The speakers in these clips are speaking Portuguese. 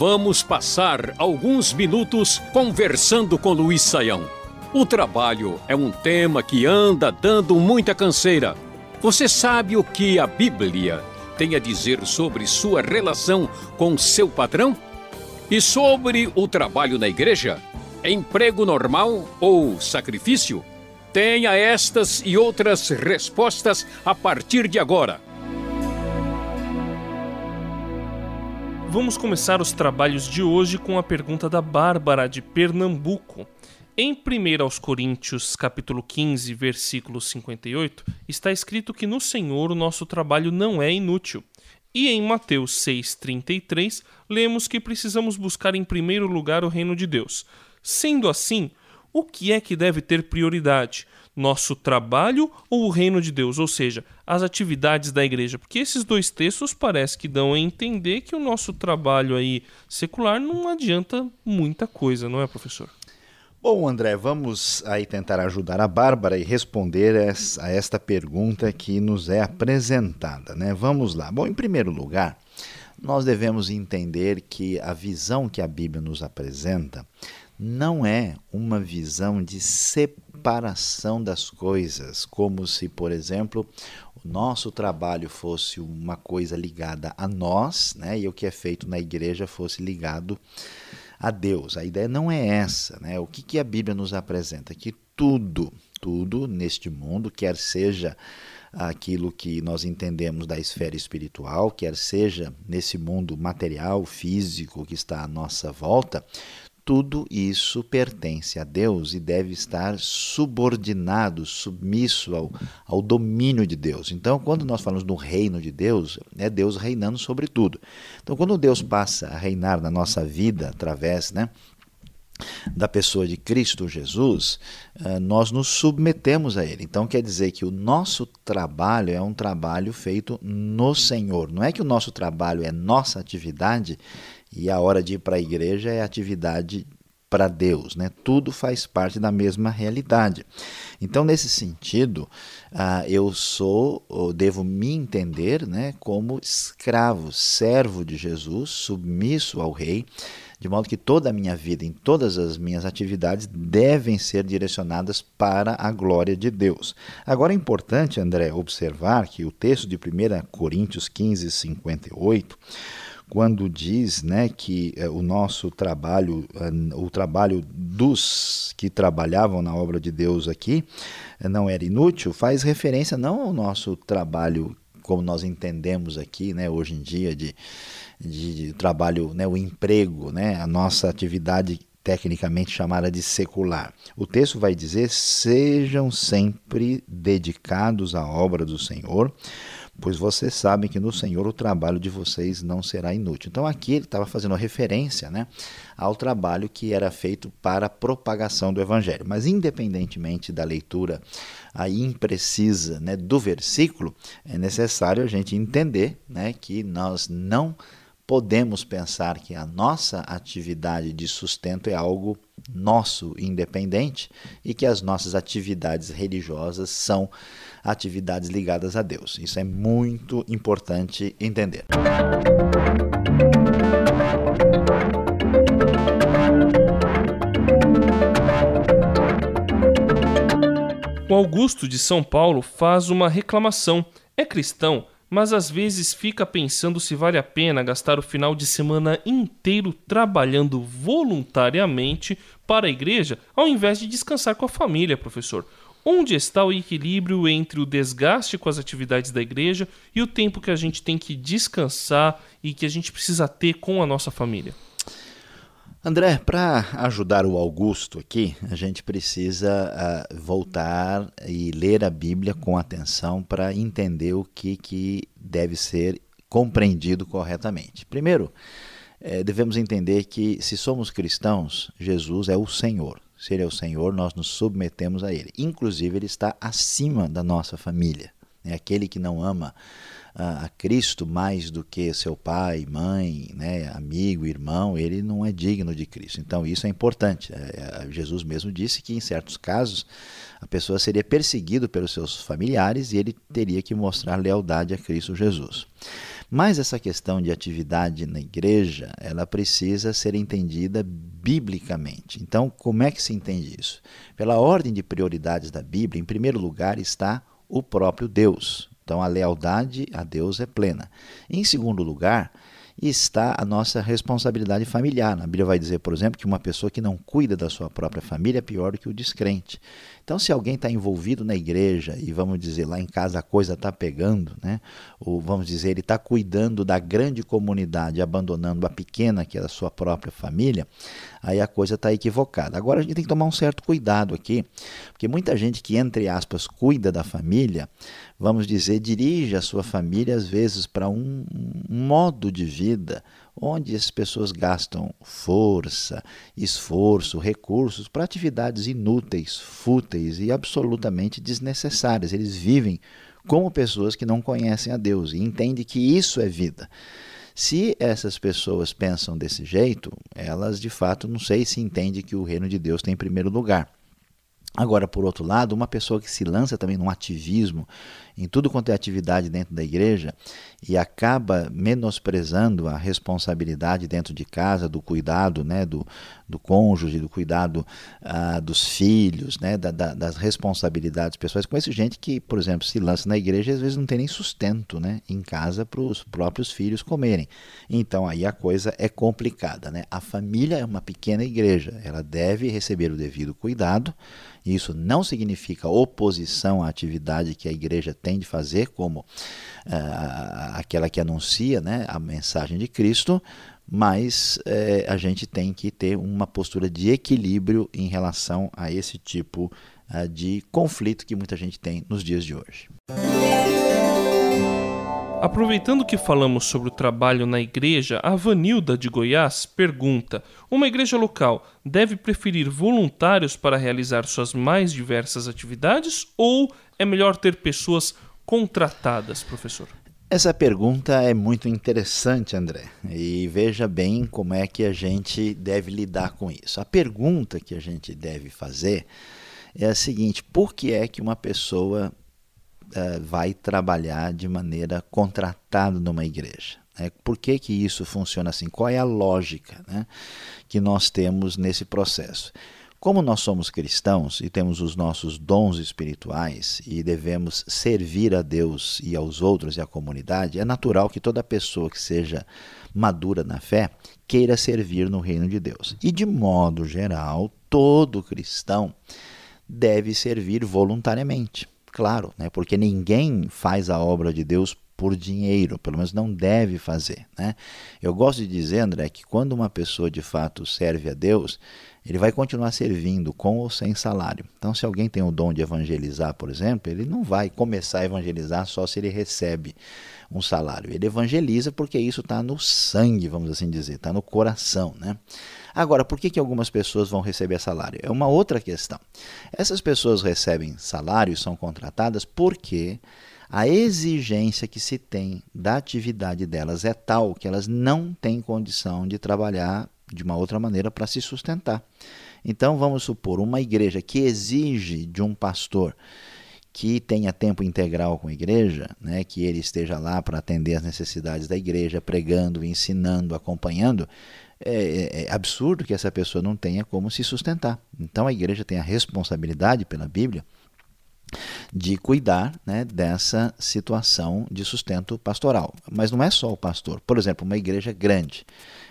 Vamos passar alguns minutos conversando com Luiz Saião. O trabalho é um tema que anda dando muita canseira. Você sabe o que a Bíblia tem a dizer sobre sua relação com seu patrão? E sobre o trabalho na igreja? Emprego normal ou sacrifício? Tenha estas e outras respostas a partir de agora. Vamos começar os trabalhos de hoje com a pergunta da Bárbara de Pernambuco. Em 1 aos Coríntios, capítulo 15, versículo 58, está escrito que no Senhor o nosso trabalho não é inútil. E em Mateus 6:33, lemos que precisamos buscar em primeiro lugar o reino de Deus. Sendo assim, o que é que deve ter prioridade? Nosso trabalho ou o reino de Deus, ou seja, as atividades da igreja? Porque esses dois textos parece que dão a entender que o nosso trabalho aí secular não adianta muita coisa, não é, professor? Bom, André, vamos aí tentar ajudar a Bárbara e responder a esta pergunta que nos é apresentada, né? Vamos lá. Bom, em primeiro lugar, nós devemos entender que a visão que a Bíblia nos apresenta não é uma visão de separação das coisas, como se, por exemplo, o nosso trabalho fosse uma coisa ligada a nós, né, e o que é feito na igreja fosse ligado a Deus. A ideia não é essa, né? O que, que a Bíblia nos apresenta? Que tudo, tudo neste mundo, quer seja aquilo que nós entendemos da esfera espiritual, quer seja nesse mundo material, físico que está à nossa volta, tudo isso pertence a Deus e deve estar subordinado, submisso ao, ao domínio de Deus. Então, quando nós falamos do reino de Deus, é Deus reinando sobre tudo. Então, quando Deus passa a reinar na nossa vida através, né? da pessoa de Cristo Jesus, eh, nós nos submetemos a Ele. Então quer dizer que o nosso trabalho é um trabalho feito no Senhor. Não é que o nosso trabalho é nossa atividade e a hora de ir para a igreja é atividade para Deus, né? Tudo faz parte da mesma realidade. Então, nesse sentido, uh, eu sou, ou devo me entender, né, como escravo, servo de Jesus, submisso ao Rei, de modo que toda a minha vida, em todas as minhas atividades, devem ser direcionadas para a glória de Deus. Agora é importante, André, observar que o texto de 1 Coríntios 15, 58 quando diz né, que é, o nosso trabalho, eh, o trabalho dos que trabalhavam na obra de Deus aqui, eh, não era inútil, faz referência não ao nosso trabalho como nós entendemos aqui, né, hoje em dia, de, de, de trabalho, né, o emprego, né, a nossa atividade tecnicamente chamada de secular. O texto vai dizer: sejam sempre dedicados à obra do Senhor pois vocês sabem que no Senhor o trabalho de vocês não será inútil. Então aqui ele estava fazendo referência né, ao trabalho que era feito para a propagação do Evangelho. Mas independentemente da leitura aí imprecisa né, do versículo, é necessário a gente entender né, que nós não podemos pensar que a nossa atividade de sustento é algo nosso, independente, e que as nossas atividades religiosas são atividades ligadas a Deus. Isso é muito importante entender. O Augusto de São Paulo faz uma reclamação. É cristão, mas às vezes fica pensando se vale a pena gastar o final de semana inteiro trabalhando voluntariamente para a igreja, ao invés de descansar com a família, professor. Onde está o equilíbrio entre o desgaste com as atividades da igreja e o tempo que a gente tem que descansar e que a gente precisa ter com a nossa família? André, para ajudar o Augusto aqui, a gente precisa uh, voltar e ler a Bíblia com atenção para entender o que, que deve ser compreendido corretamente. Primeiro, eh, devemos entender que se somos cristãos, Jesus é o Senhor. Se Ele é o Senhor, nós nos submetemos a Ele. Inclusive, Ele está acima da nossa família. É aquele que não ama a, Cristo mais do que seu pai, mãe, né, amigo, irmão, ele não é digno de Cristo. Então isso é importante. É, é, Jesus mesmo disse que em certos casos a pessoa seria perseguido pelos seus familiares e ele teria que mostrar lealdade a Cristo Jesus. Mas essa questão de atividade na igreja, ela precisa ser entendida biblicamente. Então, como é que se entende isso? Pela ordem de prioridades da Bíblia, em primeiro lugar está o próprio Deus. Então, a lealdade a Deus é plena. Em segundo lugar, está a nossa responsabilidade familiar. A Bíblia vai dizer, por exemplo, que uma pessoa que não cuida da sua própria família é pior do que o descrente. Então, se alguém está envolvido na igreja e vamos dizer lá em casa a coisa está pegando, né? ou vamos dizer ele está cuidando da grande comunidade, abandonando a pequena que é a sua própria família, aí a coisa está equivocada. Agora a gente tem que tomar um certo cuidado aqui, porque muita gente que entre aspas cuida da família, vamos dizer dirige a sua família às vezes para um, um modo de vida onde as pessoas gastam força, esforço, recursos para atividades inúteis, fúteis e absolutamente desnecessárias. Eles vivem como pessoas que não conhecem a Deus e entendem que isso é vida. Se essas pessoas pensam desse jeito, elas de fato não sei se entendem que o reino de Deus tem em primeiro lugar. Agora, por outro lado, uma pessoa que se lança também num ativismo em tudo quanto é atividade dentro da igreja e acaba menosprezando a responsabilidade dentro de casa, do cuidado né, do, do cônjuge, do cuidado uh, dos filhos, né, da, da, das responsabilidades pessoais. Conheço gente que, por exemplo, se lança na igreja e às vezes não tem nem sustento né, em casa para os próprios filhos comerem. Então aí a coisa é complicada. Né? A família é uma pequena igreja, ela deve receber o devido cuidado. Isso não significa oposição à atividade que a igreja tem de fazer, como uh, aquela que anuncia né, a mensagem de Cristo, mas uh, a gente tem que ter uma postura de equilíbrio em relação a esse tipo uh, de conflito que muita gente tem nos dias de hoje. Aproveitando que falamos sobre o trabalho na igreja, a Vanilda de Goiás pergunta: Uma igreja local deve preferir voluntários para realizar suas mais diversas atividades ou é melhor ter pessoas contratadas, professor? Essa pergunta é muito interessante, André, e veja bem como é que a gente deve lidar com isso. A pergunta que a gente deve fazer é a seguinte: por que é que uma pessoa uh, vai trabalhar de maneira contratada numa igreja. Né? Por que, que isso funciona assim? Qual é a lógica né, que nós temos nesse processo? Como nós somos cristãos e temos os nossos dons espirituais e devemos servir a Deus e aos outros e à comunidade, é natural que toda pessoa que seja madura na fé queira servir no reino de Deus. E de modo geral, todo cristão deve servir voluntariamente claro, né? porque ninguém faz a obra de Deus por dinheiro, pelo menos não deve fazer. Né? Eu gosto de dizer, André, que quando uma pessoa de fato serve a Deus, ele vai continuar servindo com ou sem salário. Então, se alguém tem o dom de evangelizar, por exemplo, ele não vai começar a evangelizar só se ele recebe um salário. Ele evangeliza porque isso está no sangue, vamos assim dizer, está no coração. Né? Agora, por que, que algumas pessoas vão receber salário? É uma outra questão. Essas pessoas recebem salário e são contratadas porque a exigência que se tem da atividade delas é tal que elas não têm condição de trabalhar de uma outra maneira para se sustentar. Então, vamos supor, uma igreja que exige de um pastor que tenha tempo integral com a igreja, né, que ele esteja lá para atender as necessidades da igreja, pregando, ensinando, acompanhando, é, é, é, absurdo que essa pessoa não tenha como se sustentar. Então a igreja tem a responsabilidade pela Bíblia de cuidar né, dessa situação de sustento pastoral. Mas não é só o pastor. Por exemplo, uma igreja grande,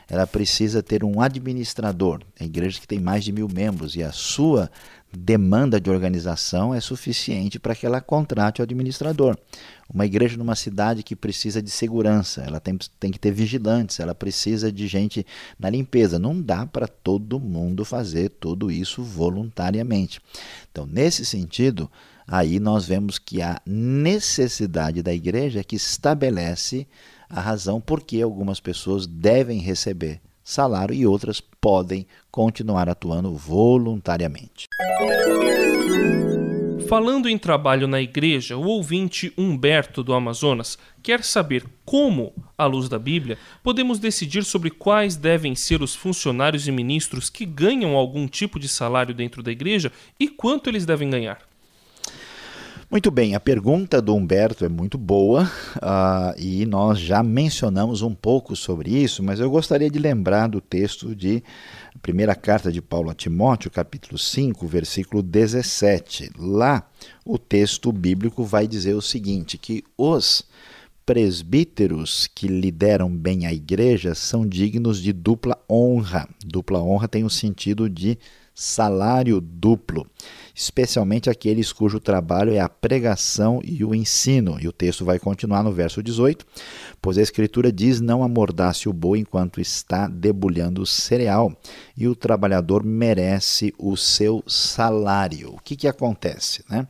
ela precisa ter um administrador. A igreja que tem mais de mil membros e a sua demanda de organização é suficiente para que ela contrate o administrador. Uma igreja numa cidade que precisa de segurança, ela tem, tem que ter vigilantes, ela precisa de gente na limpeza. Não dá para todo mundo fazer tudo isso voluntariamente. Então, nesse sentido, aí nós vemos que a necessidade da igreja é que estabelece a razão por que algumas pessoas devem receber salário e outras podem continuar atuando voluntariamente. Falando em trabalho na igreja, o ouvinte Humberto do Amazonas quer saber como, à luz da Bíblia, podemos decidir sobre quais devem ser os funcionários e ministros que ganham algum tipo de salário dentro da igreja e quanto eles devem ganhar. Muito bem, a pergunta do Humberto é muito boa uh, e nós já mencionamos um pouco sobre isso, mas eu gostaria de lembrar do texto de primeira carta de Paulo a Timóteo, capítulo 5, versículo 17. Lá, o texto bíblico vai dizer o seguinte: que os presbíteros que lideram bem a igreja são dignos de dupla honra. Dupla honra tem o sentido de salário duplo, especialmente aqueles cujo trabalho é a pregação e o ensino. E o texto vai continuar no verso 18, pois a Escritura diz: Não amordace o boi enquanto está debulhando o cereal, e o trabalhador merece o seu salário. O que, que acontece? Né?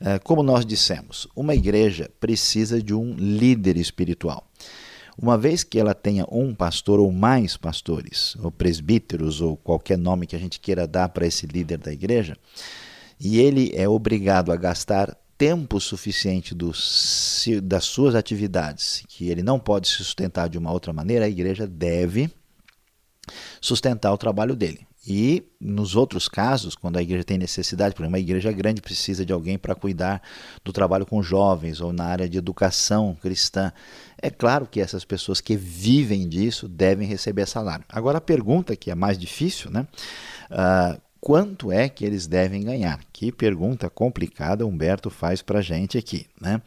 É, como nós dissemos, uma igreja precisa de um líder espiritual. Uma vez que ela tenha um pastor ou mais pastores, ou presbíteros, ou qualquer nome que a gente queira dar para esse líder da igreja, e ele é obrigado a gastar tempo suficiente dos, das suas atividades, que ele não pode se sustentar de uma outra maneira, a igreja deve sustentar o trabalho dele. E nos outros casos, quando a igreja tem necessidade, por exemplo, uma igreja grande precisa de alguém para cuidar do trabalho com jovens ou na área de educação cristã, é claro que essas pessoas que vivem disso devem receber salário. Agora a pergunta que é mais difícil, né? Uh, quanto é que eles devem ganhar? Que pergunta complicada Humberto faz para a gente aqui. Né?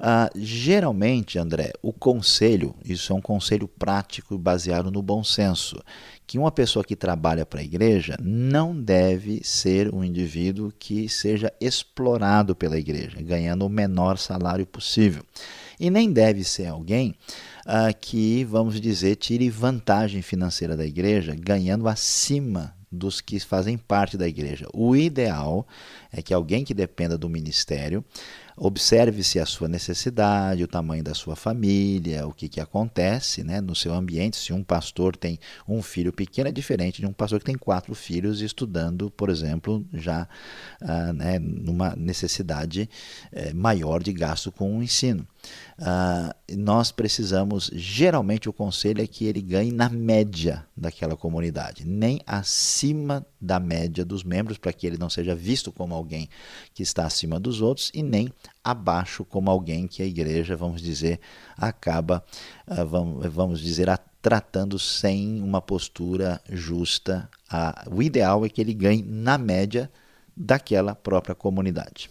Uh, geralmente, André, o conselho, isso é um conselho prático baseado no bom senso, que uma pessoa que trabalha para a igreja não deve ser um indivíduo que seja explorado pela igreja, ganhando o menor salário possível. E nem deve ser alguém uh, que, vamos dizer, tire vantagem financeira da igreja, ganhando acima dos que fazem parte da igreja. O ideal é que alguém que dependa do ministério Observe-se a sua necessidade, o tamanho da sua família, o que, que acontece né, no seu ambiente. Se um pastor tem um filho pequeno, é diferente de um pastor que tem quatro filhos estudando, por exemplo, já ah, né, numa necessidade eh, maior de gasto com o ensino. Uh, nós precisamos, geralmente o conselho é que ele ganhe na média daquela comunidade, nem acima da média dos membros, para que ele não seja visto como alguém que está acima dos outros e nem abaixo como alguém que a igreja, vamos dizer, acaba, uh, vamos, vamos dizer, tratando sem uma postura justa. Uh, o ideal é que ele ganhe na média daquela própria comunidade.